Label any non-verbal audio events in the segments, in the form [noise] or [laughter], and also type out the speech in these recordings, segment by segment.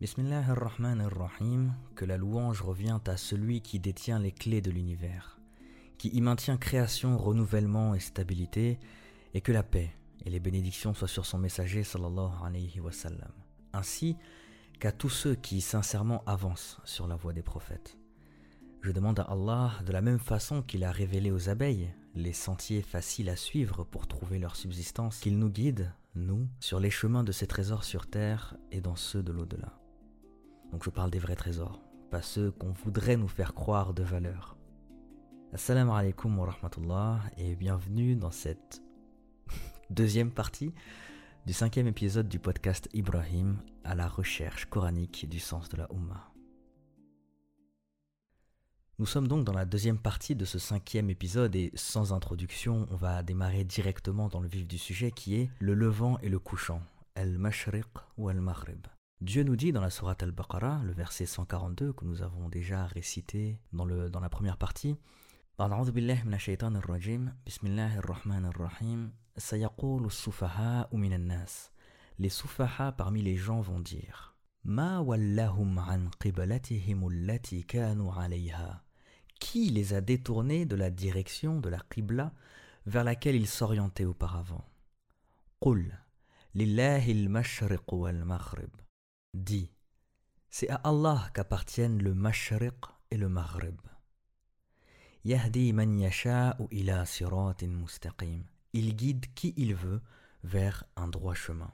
Bismillahirrahmanirrahim, que la louange revient à celui qui détient les clés de l'univers, qui y maintient création, renouvellement et stabilité, et que la paix et les bénédictions soient sur son messager sallallahu alayhi wa sallam, ainsi qu'à tous ceux qui sincèrement avancent sur la voie des prophètes. Je demande à Allah, de la même façon qu'il a révélé aux abeilles les sentiers faciles à suivre pour trouver leur subsistance, qu'il nous guide, nous, sur les chemins de ces trésors sur terre et dans ceux de l'au-delà. Donc je parle des vrais trésors, pas ceux qu'on voudrait nous faire croire de valeur. Assalamu alaikum wa rahmatullah et bienvenue dans cette [laughs] deuxième partie du cinquième épisode du podcast Ibrahim à la recherche coranique du sens de la Ummah. Nous sommes donc dans la deuxième partie de ce cinquième épisode et sans introduction, on va démarrer directement dans le vif du sujet qui est le levant et le couchant, al-mashriq ou al-maghrib. Dieu nous dit dans la sourate Al-Baqarah, le verset 142 que nous avons déjà récité dans, le, dans la première partie, Les soufaha parmi les gens vont dire Qui les a détournés de la direction de la qibla vers laquelle ils s'orientaient auparavant قل لله المشرق والمغرب dit C'est à Allah qu'appartiennent le Mashriq et le Maghrib. Yahdi man yasha'u ila siratin mustaqim. Il guide qui il veut vers un droit chemin.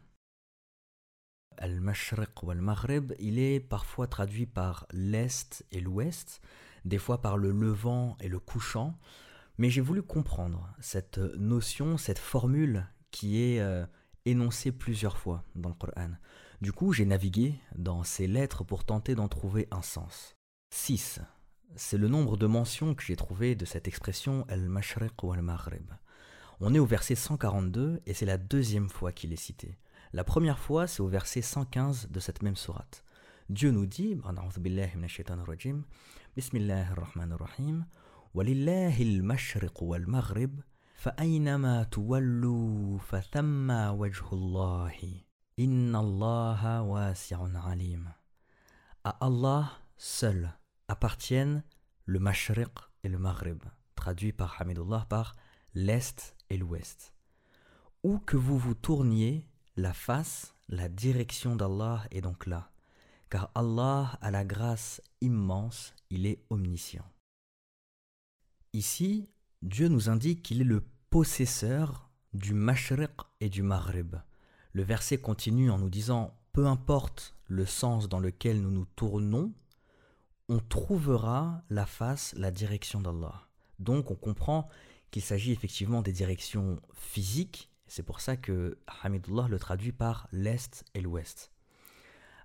Al-Mashriq ou Al-Maghrib, il est parfois traduit par l'Est et l'Ouest, des fois par le levant et le couchant, mais j'ai voulu comprendre cette notion, cette formule qui est euh, énoncée plusieurs fois dans le Coran. Du coup, j'ai navigué dans ces lettres pour tenter d'en trouver un sens. 6. C'est le nombre de mentions que j'ai trouvé de cette expression al-mashriq ou al-maghrib. On est au verset 142 et c'est la deuxième fois qu'il est cité. La première fois, c'est au verset 115 de cette même sourate. Dieu nous dit, Bismillah ar-Rahman ar-Rahim, Walillahi al-mashriq wal maghrib, fa'aynama tuwallu fa wajhullahi. Inna Allah alim. À Allah seul appartiennent le Mashriq et le Maghrib, traduit par Hamidullah par l'Est et l'Ouest. Où que vous vous tourniez, la face, la direction d'Allah est donc là, car Allah a la grâce immense, il est omniscient. Ici, Dieu nous indique qu'il est le possesseur du Mashriq et du Maghrib, le verset continue en nous disant Peu importe le sens dans lequel nous nous tournons, on trouvera la face, la direction d'Allah. Donc on comprend qu'il s'agit effectivement des directions physiques, c'est pour ça que Hamidullah le traduit par l'Est et l'Ouest.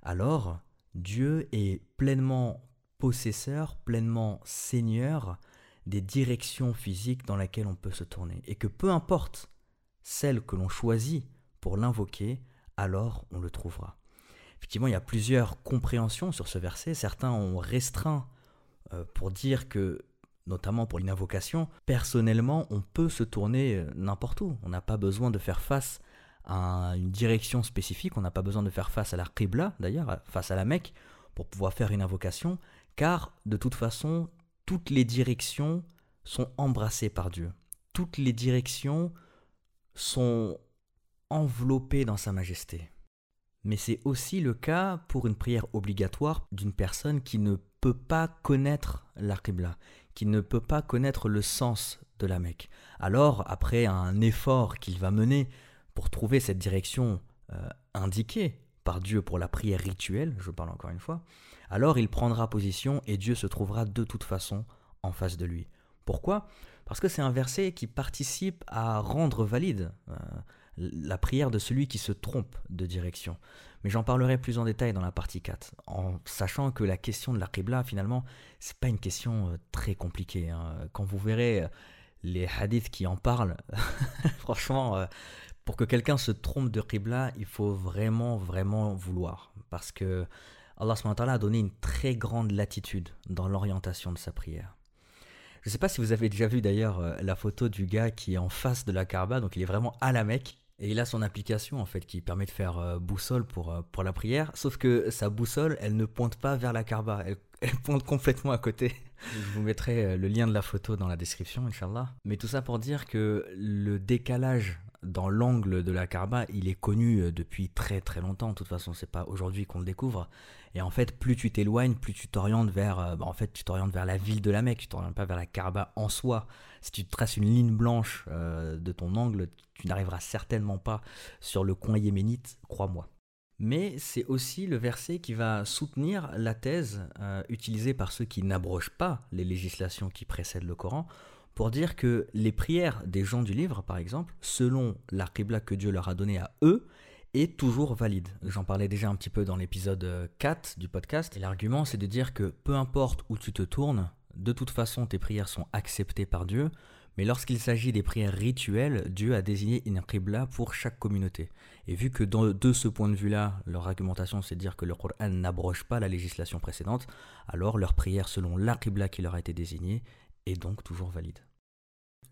Alors, Dieu est pleinement possesseur, pleinement seigneur des directions physiques dans lesquelles on peut se tourner. Et que peu importe celle que l'on choisit pour l'invoquer, alors on le trouvera. Effectivement, il y a plusieurs compréhensions sur ce verset. Certains ont restreint euh, pour dire que, notamment pour une invocation, personnellement, on peut se tourner euh, n'importe où. On n'a pas besoin de faire face à une direction spécifique, on n'a pas besoin de faire face à la Qibla, d'ailleurs, face à la Mecque, pour pouvoir faire une invocation, car de toute façon, toutes les directions sont embrassées par Dieu. Toutes les directions sont enveloppé dans sa majesté. Mais c'est aussi le cas pour une prière obligatoire d'une personne qui ne peut pas connaître la qui ne peut pas connaître le sens de la Mecque. Alors, après un effort qu'il va mener pour trouver cette direction euh, indiquée par Dieu pour la prière rituelle, je parle encore une fois, alors il prendra position et Dieu se trouvera de toute façon en face de lui. Pourquoi? Parce que c'est un verset qui participe à rendre valide euh, la prière de celui qui se trompe de direction. Mais j'en parlerai plus en détail dans la partie 4, en sachant que la question de la Qibla, finalement, c'est pas une question euh, très compliquée. Hein. Quand vous verrez euh, les hadiths qui en parlent, [laughs] franchement, euh, pour que quelqu'un se trompe de Qibla, il faut vraiment, vraiment vouloir. Parce que Allah a donné une très grande latitude dans l'orientation de sa prière. Je ne sais pas si vous avez déjà vu d'ailleurs la photo du gars qui est en face de la Kaaba, donc il est vraiment à la Mecque, Et il a son application en fait qui permet de faire euh, boussole pour, euh, pour la prière, sauf que sa boussole, elle ne pointe pas vers la Kaaba, [laughs] elle, pointe complètement à côté. Je vous mettrai euh, le lien de la photo dans la description, Inch'Allah. Mais tout ça pour dire que le décalage dans l'angle de la Kaaba, il est connu depuis très très longtemps. De toute façon, c'est pas aujourd'hui qu'on le découvre. Et en fait, plus tu t'éloignes, plus tu t'orientes vers, bah, en fait, tu t'orientes vers la ville de la Mecque. Tu t'orientes pas vers la Kaaba en soi. Si tu traces une ligne blanche de ton angle, tu n'arriveras certainement pas sur le coin yéménite, crois-moi. Mais c'est aussi le verset qui va soutenir la thèse euh, utilisée par ceux qui n'abrogent pas les législations qui précèdent le Coran pour dire que les prières des gens du livre, par exemple, selon la qibla que Dieu leur a donnée à eux, est toujours valide. J'en parlais déjà un petit peu dans l'épisode 4 du podcast, et l'argument c'est de dire que peu importe où tu te tournes, de toute façon tes prières sont acceptées par Dieu, mais lorsqu'il s'agit des prières rituelles, Dieu a désigné une qibla pour chaque communauté. Et vu que de ce point de vue-là, leur argumentation c'est de dire que le Coran n'abroge pas la législation précédente, alors leur prière selon la qibla qui leur a été désignée est donc toujours valide.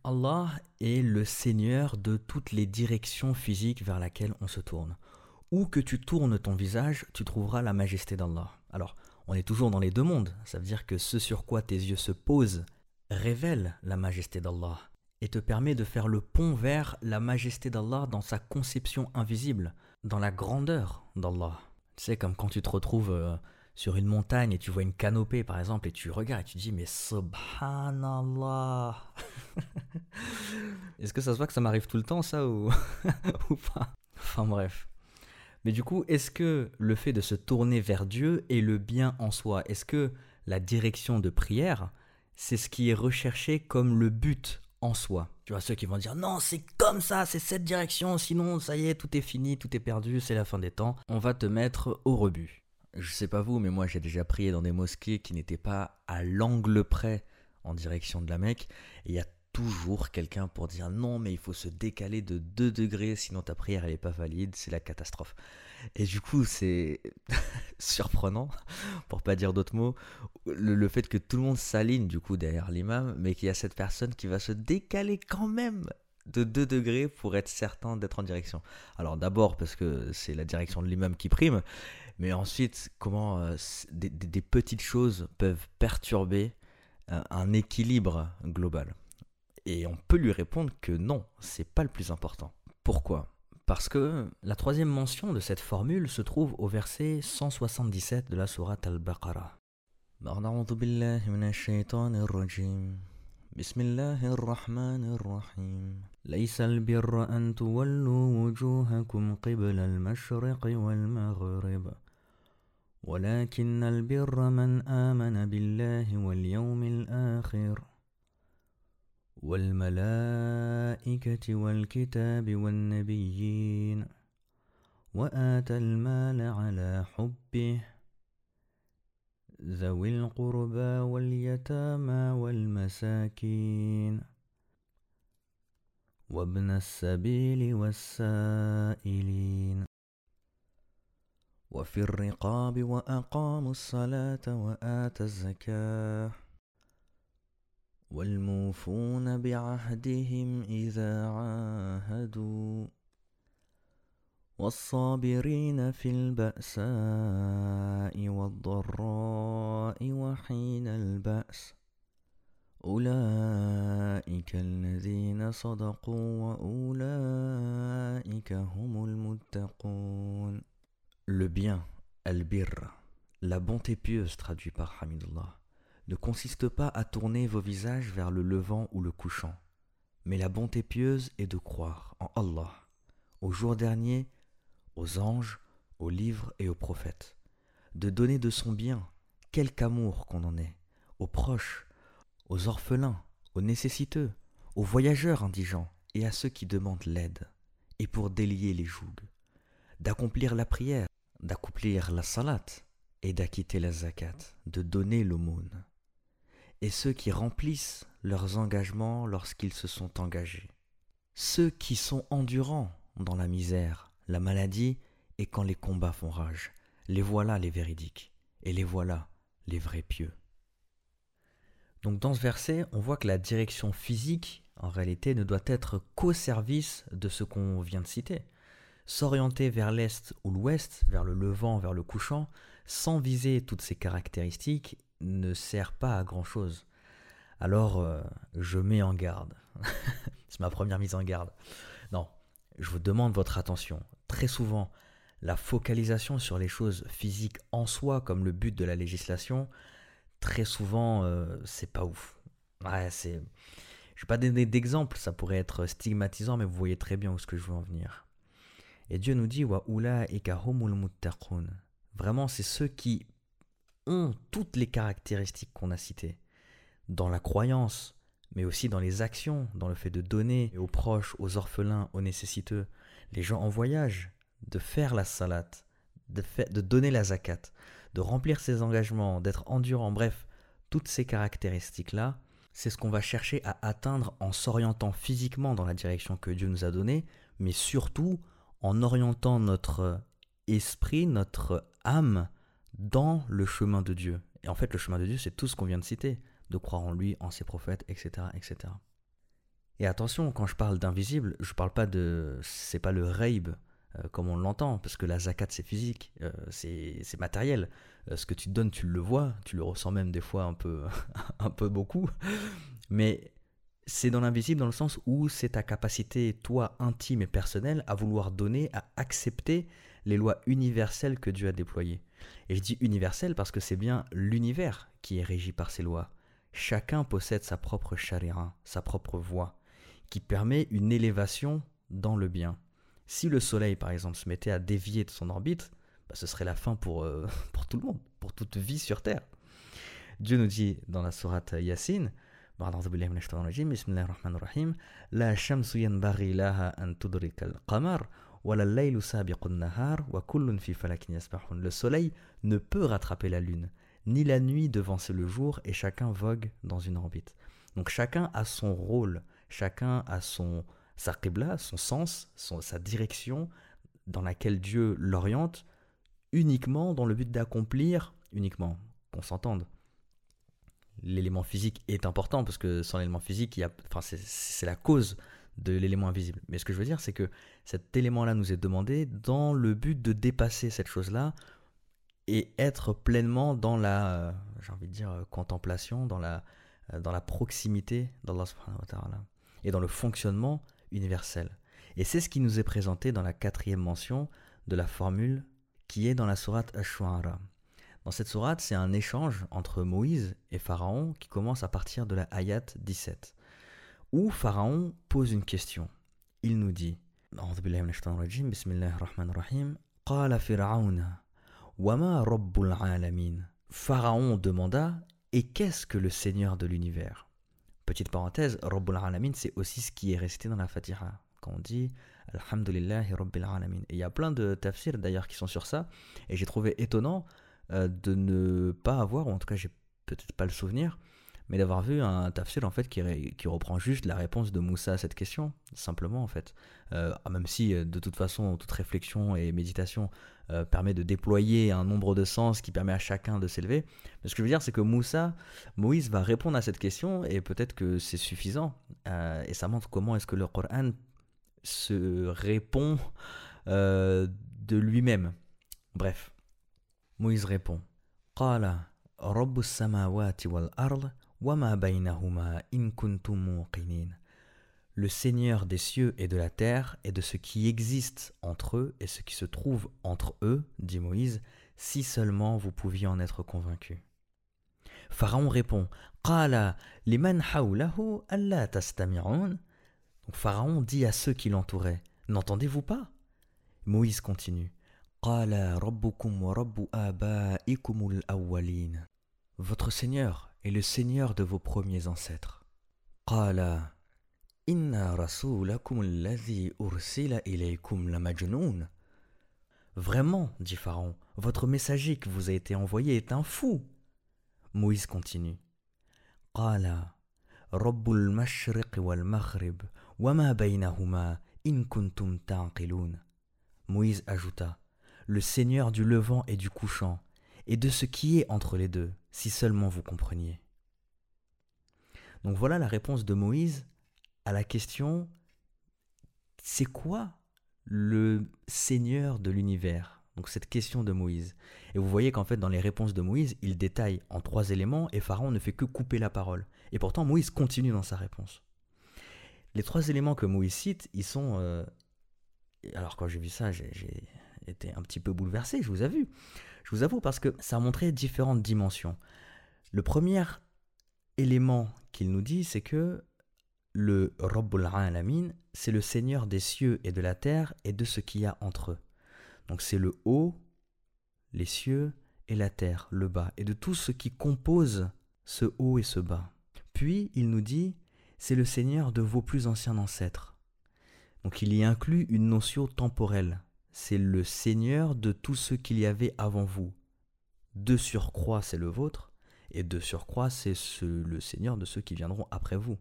Allah est le Seigneur de toutes les directions physiques vers lesquelles on se tourne. Où que tu tournes ton visage, tu trouveras la majesté d'Allah. Alors, on est toujours dans les deux mondes, ça veut dire que ce sur quoi tes yeux se posent révèle la majesté d'Allah et te permet de faire le pont vers la majesté d'Allah dans sa conception invisible, dans la grandeur d'Allah. Sais, comme quand tu te retrouves euh, sur une montagne et tu vois une canopée par exemple et tu regardes et tu dis mais subhanallah. [laughs] Est-ce que ça se voit que ça m'arrive tout le temps ça ou, [laughs] ou pas? Enfin bref. Mais du coup, est-ce que le fait de se tourner vers Dieu est le bien en soi? Est-ce que la direction de prière, c'est ce qui est recherché comme le but en soi. Tu vois, ceux qui vont dire non, c'est comme ça, c'est cette direction, sinon ça y est, tout est fini, tout est perdu, c'est la fin des temps. On va te mettre au rebut. Je sais pas vous, mais moi j'ai déjà prié dans des mosquées qui n'étaient pas à l'angle près en direction de la Mecque. Il y a toujours quelqu'un pour dire non, mais il faut se décaler de 2 degrés, sinon ta prière elle n'est pas valide, c'est la catastrophe. Et du coup, c'est [laughs] surprenant, pour pas dire d'autres mots, le, fait que tout le monde s'aligne du coup derrière l'imam, mais qu'il y a cette personne qui va se décaler quand même de 2 degrés pour être certain d'être en direction. Alors d'abord parce que c'est la direction de l'imam qui prime, mais ensuite comment euh, des, petites choses peuvent perturber euh, un équilibre global. Et on peut lui répondre que non, c'est pas le plus important. Pourquoi? parce que la troisième mention de cette formule se trouve au verset 177 de la sourate Al-Baqarah. بسم الله الرحمن الرحيم ليس البر أن تولوا وجوهكم قبل المشرق والمغرب ولكن البر من آمن بالله واليوم الآخر والملائكة والكتاب والنبيين وآتى المال على حبه ذوي القربى واليتامى والمساكين وابن السبيل والسائلين وفي الرقاب وأقاموا الصلاة وآتى الزكاة والموفون بعهدهم إذا عاهدوا والصابرين في البأساء والضراء وحين البأس أولئك الذين صدقوا وأولئك هم المتقون Le bien, al-birr, la bonté pieuse traduit par Hamidullah. Ne consiste pas à tourner vos visages vers le levant ou le couchant, mais la bonté pieuse est de croire en Allah, au jour dernier, aux anges, aux livres et aux prophètes, de donner de son bien, quelque amour qu'on en ait, aux proches, aux orphelins, aux nécessiteux, aux voyageurs indigents et à ceux qui demandent l'aide, et pour délier les jougs, d'accomplir la prière, d'accomplir la salat, et d'acquitter la zakat, de donner l'aumône et ceux qui remplissent leurs engagements lorsqu'ils se sont engagés. Ceux qui sont endurants dans la misère, la maladie et quand les combats font rage. Les voilà les véridiques, et les voilà les vrais pieux. Donc dans ce verset, on voit que la direction physique en réalité, ne doit être qu'au service de ce qu'on vient de citer. S'orienter vers l'est ou l'ouest, vers le levant, vers le couchant, sans viser toutes ces caractéristiques, ne sert pas à grand-chose. Alors, euh, je mets en garde. [laughs] C'est ma première mise en garde. Non, je vous demande votre attention. Très souvent, la focalisation sur les choses physiques en soi, comme le but de la législation, très souvent, euh, c'est pas ouf. Ouais, c'est. Je vais pas donner d'exemple, ça pourrait être stigmatisant, mais vous voyez très bien où ce que je veux en venir. Et Dieu nous dit wa Vraiment, c'est ceux qui ont toutes les caractéristiques qu'on a citées. Dans la croyance, mais aussi dans les actions, dans le fait de donner aux proches, aux orphelins, aux nécessiteux, les gens en voyage, de faire la salat, de, de donner la zakat, de remplir ses engagements, d'être endurant, bref, toutes ces caractéristiques-là, c'est ce qu'on va chercher à atteindre en s'orientant physiquement dans la direction que Dieu nous a donnée, mais surtout en orientant notre esprit, notre âme dans le chemin de Dieu. Et en fait, le chemin de Dieu, c'est tout ce qu'on vient de citer, de croire en lui, en ses prophètes, etc., etc. Et attention, quand je parle d'invisible, je parle pas de, c'est pas le reib euh, comme on l'entend, parce que la zakat c'est physique, euh, c'est matériel. Euh, ce que tu donnes, tu le vois, tu le ressens même des fois un peu, [laughs] un peu beaucoup, mais c'est dans l'invisible dans le sens où c'est ta capacité, toi, intime et personnelle, à vouloir donner, à accepter les lois universelles que Dieu a déployées. Et je dis universel parce que c'est bien l'univers qui est régi par ces lois. Chacun possède sa propre charia, sa propre voie, qui permet une élévation dans le bien. Si le Soleil, par exemple, se mettait à dévier de son orbite, bah, ce serait la fin pour, euh, [laughs] pour tout le monde, pour toute vie sur Terre. Dieu nous dit dans la sourate Yassine, le soleil ne peut rattraper la lune, ni la nuit devancer le jour, et chacun vogue dans une orbite. Donc chacun a son rôle, chacun a son sa son sens, sa direction dans laquelle Dieu l'oriente, uniquement dans le but d'accomplir, uniquement, qu'on s'entende. L'élément physique est important parce que sans l'élément physique, il y a, enfin, c'est la cause de l'élément invisible. Mais ce que je veux dire, c'est que cet élément-là nous est demandé dans le but de dépasser cette chose-là et être pleinement dans la, euh, j'ai envie de dire, euh, contemplation, dans la, euh, dans la proximité d'Allah et dans le fonctionnement universel. Et c'est ce qui nous est présenté dans la quatrième mention de la formule qui est dans la sourate Ash-Shu'ara. Dans cette sourate, c'est un échange entre Moïse et Pharaon qui commence à partir de la ayat 17 où Pharaon pose une question. Il nous dit Pharaon demanda Et qu'est-ce que le Seigneur de l'univers? Petite parenthèse, Rabbul Alamin, c'est aussi ce qui est resté dans la Fatiha. Quand on dit Alhamdulillahi Rabbil Alamin. Et il y a plein de tafsirs d'ailleurs qui sont sur ça. Et j'ai trouvé étonnant euh, de ne pas avoir, ou en tout cas j'ai peut-être pas le souvenir, mais d'avoir vu un tafsir en fait qui, qui, reprend juste la réponse de Moussa à cette question, simplement en fait. Euh, ah, même si euh, de toute façon toute réflexion et méditation euh, permet de déployer un nombre de sens qui permet à chacun de s'élever. Mais ce que je veux dire c'est que Moussa, Moïse va répondre à cette question et peut-être que c'est suffisant. et ça montre comment est-ce que le Coran se répond de lui-même. Bref, Moïse répond. قال رب السماوات والأرض le Seigneur des cieux et de la terre et de ce qui existe entre eux et ce qui se trouve entre eux, dit Moïse, si seulement vous pouviez en être convaincu. Pharaon répond Donc Pharaon dit à ceux qui l'entouraient N'entendez-vous pas? Moïse continue Votre Seigneur, est le Seigneur de vos premiers ancêtres. Vraiment, dit Pharaon, votre messager qui vous a été envoyé est un fou. Moïse continue. Moïse ajouta Le Seigneur du levant et du couchant, et de ce qui est entre les deux, si seulement vous compreniez. Donc voilà la réponse de Moïse à la question c'est quoi le Seigneur de l'univers? Donc cette question de Moïse. Et vous voyez qu'en fait dans les réponses de Moïse, il détaille en trois éléments et Pharaon ne fait que couper la parole. Et pourtant Moïse continue dans sa réponse. Les trois éléments que Moïse cite, ils sont... Euh, alors quand j'ai vu ça, j'ai été un petit peu bouleversé, je vous avoue. Je vous avoue parce que ça a montré différentes dimensions. Le premier élément qu'il nous dit, c'est que le Rabbul Alamin, c'est le Seigneur des cieux et de la terre et de ce qu'il y a entre eux. Donc c'est le haut, les cieux et la terre, le bas, et de tout ce qui compose ce haut et ce bas. Puis il nous dit, c'est le Seigneur de vos plus anciens ancêtres. Donc il y inclut une notion temporelle. C'est le Seigneur de tout ce qu'il y avait avant vous. De surcroît, c'est le vôtre, et de surcroît, c'est le Seigneur de ceux qui viendront après vous.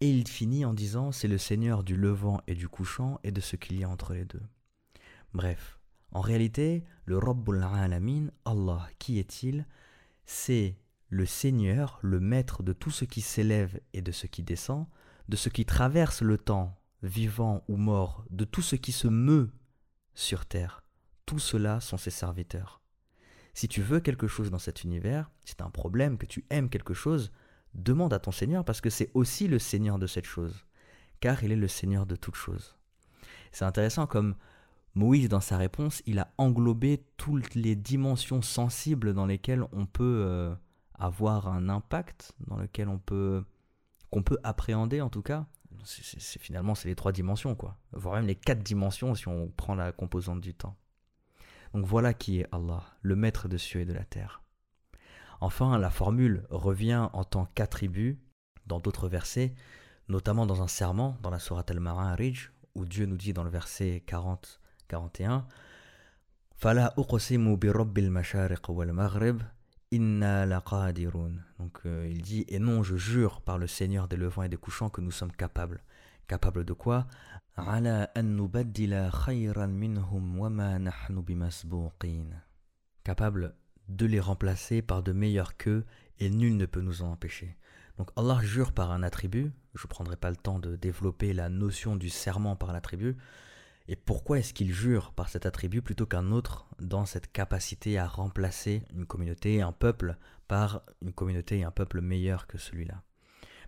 Et il finit en disant c'est le Seigneur du levant et du couchant et de ce qu'il y a entre les deux. Bref, en réalité, le Rabbul Alamin, Allah, qui est-il? C'est le Seigneur, le maître de tout ce qui s'élève et de ce qui descend, de ce qui traverse le temps, vivant ou mort, de tout ce qui se meut sur terre. Tout cela sont ses serviteurs. Si tu veux quelque chose dans cet univers, si tu as un problème, que tu aimes quelque chose, demande à ton Seigneur parce que c'est aussi le Seigneur de cette chose, car il est le Seigneur de toute chose. C'est intéressant comme Moïse, dans sa réponse, il a englobé toutes les dimensions sensibles dans lesquelles on peut euh, avoir un impact, dans lesquelles on peut qu'on peut appréhender en tout cas. C'est, finalement c'est les trois dimensions quoi, voire même les quatre dimensions si on prend la composante du temps. Donc voilà qui est Allah, le maître de cieux et de la terre. Enfin, la formule revient en tant qu'attribut dans d'autres versets, notamment dans un serment dans la sourate al-Ma'arij, où Dieu nous dit dans le verset 40-41 Fala uqsimu bi rabbil mashariq wal maghrib inna laqadirun. Donc euh, il dit Et non, je jure par le Seigneur des levants et des couchants que nous sommes capables. Capables de quoi? Ala an nubaddila khayran minhum wa ma nahnu bimasbuqin. Capable de les remplacer par de meilleurs qu'eux, et nul ne peut nous en empêcher. Donc Allah jure par un attribut, je ne prendrai pas le temps de développer la notion du serment par l'attribut, et pourquoi est-ce qu'il jure par cet attribut plutôt qu'un autre dans cette capacité à remplacer une communauté, un peuple, par une communauté et un peuple meilleur que celui-là?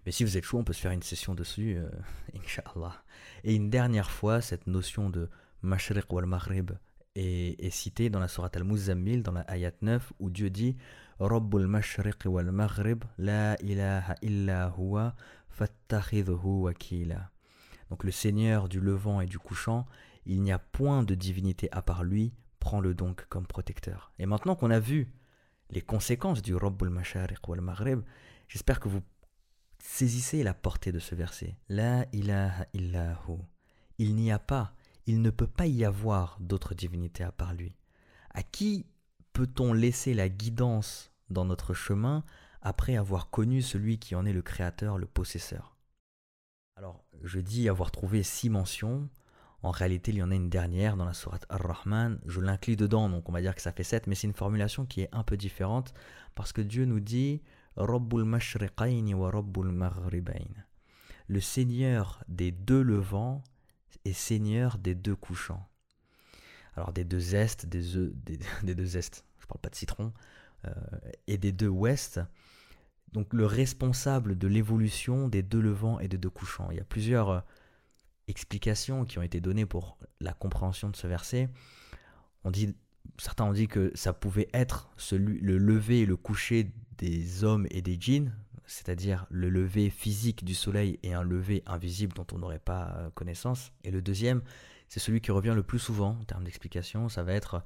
Mais si vous êtes chaud, on peut se faire une session dessus, euh, [laughs] Inch'Allah. Et une dernière fois, cette notion de Mashriq wal Maghrib est, cité dans la Sourate al-Muzammil, dans la Ayat 9, où Dieu dit Rabbul mashriq wal maghrib, la ilaha illa huwa, fattakhidhu wakila. Donc le Seigneur du levant et du couchant, il n'y a point de divinité à part lui, prends-le donc comme protecteur. Et maintenant qu'on a vu les conséquences du Rabbul mashriq wal maghrib, j'espère que vous saisissez la portée de ce verset. La ilaha illa hu. Il n'y a pas il ne peut pas y avoir d'autre divinité à part lui. À qui peut-on laisser la guidance dans notre chemin après avoir connu celui qui en est le créateur, le possesseur? Alors, je dis avoir trouvé six mentions. En réalité, il y en a une dernière dans la sourate Ar-Rahman. Je l'inclus dedans, donc on va dire que ça fait sept, mais c'est une formulation qui est un peu différente parce que Dieu nous dit wa Le Seigneur des deux levants et seigneur des deux couchants. Alors des deux est, des, [laughs] des, deux est, je parle pas de citron, euh, et des deux ouest. Donc le responsable de l'évolution des deux levants et des deux couchants. Il y a plusieurs euh, explications qui ont été données pour la compréhension de ce verset. Certains ont dit que ça pouvait être le lever et le coucher des hommes et des djinns, c'est-à-dire le lever physique du soleil et un lever invisible dont on n'aurait pas euh, connaissance. Et le deuxième, c'est celui qui revient le plus souvent en termes d'explication, ça va être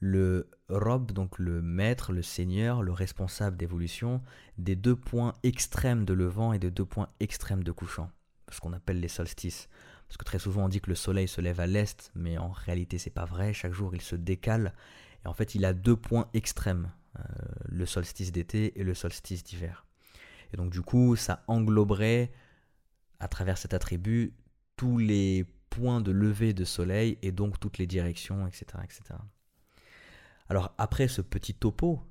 le rob, donc le maître, le seigneur, le responsable d'évolution des deux points extrêmes de levant et des deux points extrêmes de couchant, ce qu'on appelle les solstices. Parce que très souvent on dit que le soleil se lève à l'est, mais en réalité c'est pas vrai, chaque jour il se décale, et en fait il a deux points extrêmes, euh, le solstice d'été et le solstice d'hiver. Et donc du coup, ça engloberait à travers cet attribut tous les points de lever de soleil et donc toutes les directions, etc. etc. Alors après ce petit topo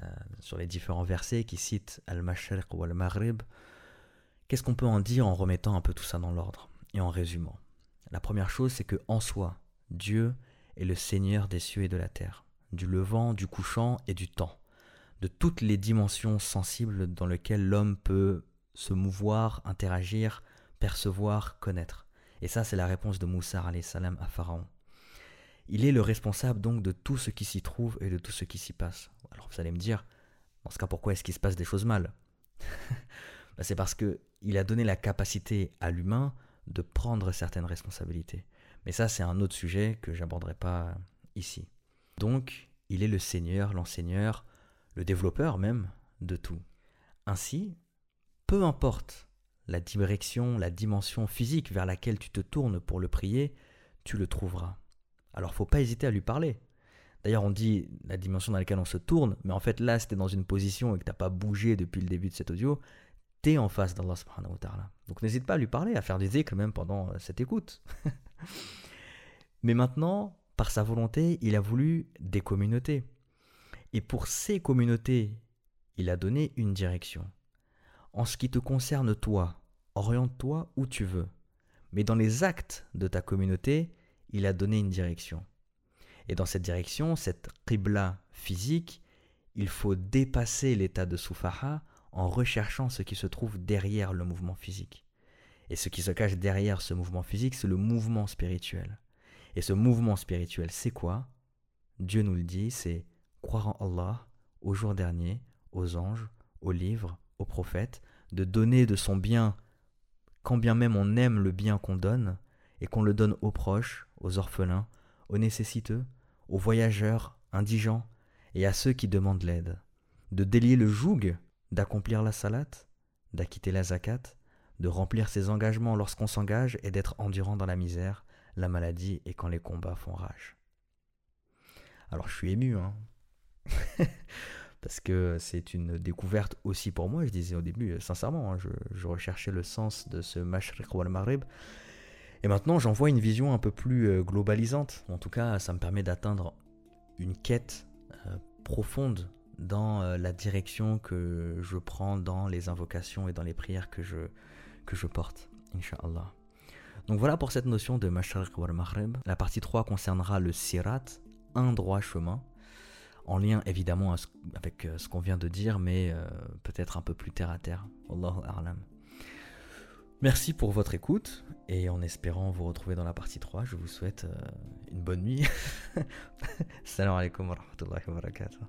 euh, sur les différents versets qui citent Al-Mashriq ou Al-Maghrib, Qu'est-ce qu'on peut en dire en remettant un peu tout ça dans l'ordre et en résumant? La première chose, c'est que en soi, Dieu est le Seigneur des cieux et de la terre, du levant, du couchant et du temps, de toutes les dimensions sensibles dans lesquelles l'homme peut se mouvoir, interagir, percevoir, connaître. Et ça, c'est la réponse de Moussa salam à Pharaon. Il est le responsable donc de tout ce qui s'y trouve et de tout ce qui s'y passe. Alors vous allez me dire, dans ce cas, pourquoi est-ce qu'il se passe des choses mal? [laughs] Bah, C'est parce qu'il a donné la capacité à l'humain de prendre certaines responsabilités. Mais ça, c'est un autre sujet que j'aborderai pas ici. Donc, il est le Seigneur, l'enseigneur, le développeur même de tout. Ainsi, peu importe la direction, la dimension physique vers laquelle tu te tournes pour le prier, tu le trouveras. Alors faut pas hésiter à lui parler. D'ailleurs, on dit la dimension dans laquelle on se tourne, mais en fait là, si tu es dans une position et que tu n'as pas bougé depuis le début de cet audio, tu es en face d'Allah subhanahu wa ta'ala. Donc n'hésite pas à lui parler, à faire des échos même pendant euh, cette écoute. [laughs] mais maintenant, par sa volonté, il a voulu des communautés. Et pour ces communautés, il a donné une direction. En ce qui te concerne toi, oriente-toi où tu veux. Mais dans les actes de ta communauté, il a donné une direction. Et dans cette direction, cette qibla physique, il faut dépasser l'état de soufaha en recherchant ce qui se trouve derrière le mouvement physique. Et ce qui se cache derrière ce mouvement physique, c'est le mouvement spirituel. Et ce mouvement spirituel, c'est quoi? Dieu nous le dit, c'est croire en Allah, au jour dernier, aux anges, aux livres, au prophète, de donner de son bien, quand bien même on aime le bien qu'on donne, et qu'on le donne aux proches, aux orphelins, aux nécessiteux, aux voyageurs, indigents, et à ceux qui demandent l'aide, de délier le joug, d'accomplir la salat, d'acquitter la zakat, de remplir ses engagements lorsqu'on s'engage et d'être endurant dans la misère, la maladie et quand les combats font rage. Alors je suis ému, hein [laughs] parce que c'est une découverte aussi pour moi. Je disais au début, euh, sincèrement, hein, je, recherchais le sens de ce Mashriq wal Maghrib. Et maintenant, j'en vois une vision un peu plus euh, globalisante. En tout cas, ça me permet d'atteindre une quête euh, profonde dans la direction que je prends dans les invocations et dans les prières que je, que je porte, Inch'Allah. Donc voilà pour cette notion de Mashriq wal Maghrib. La partie 3 concernera le Sirat, un droit chemin en lien évidemment avec euh, ce qu'on vient de dire, mais euh, peut-être un peu plus terre à terre. Allahu a'lam. Merci pour votre écoute et en espérant vous retrouver dans la partie 3, je vous souhaite euh, une bonne nuit. [laughs] Salam alaikum wa rahmatullahi wa barakatuh.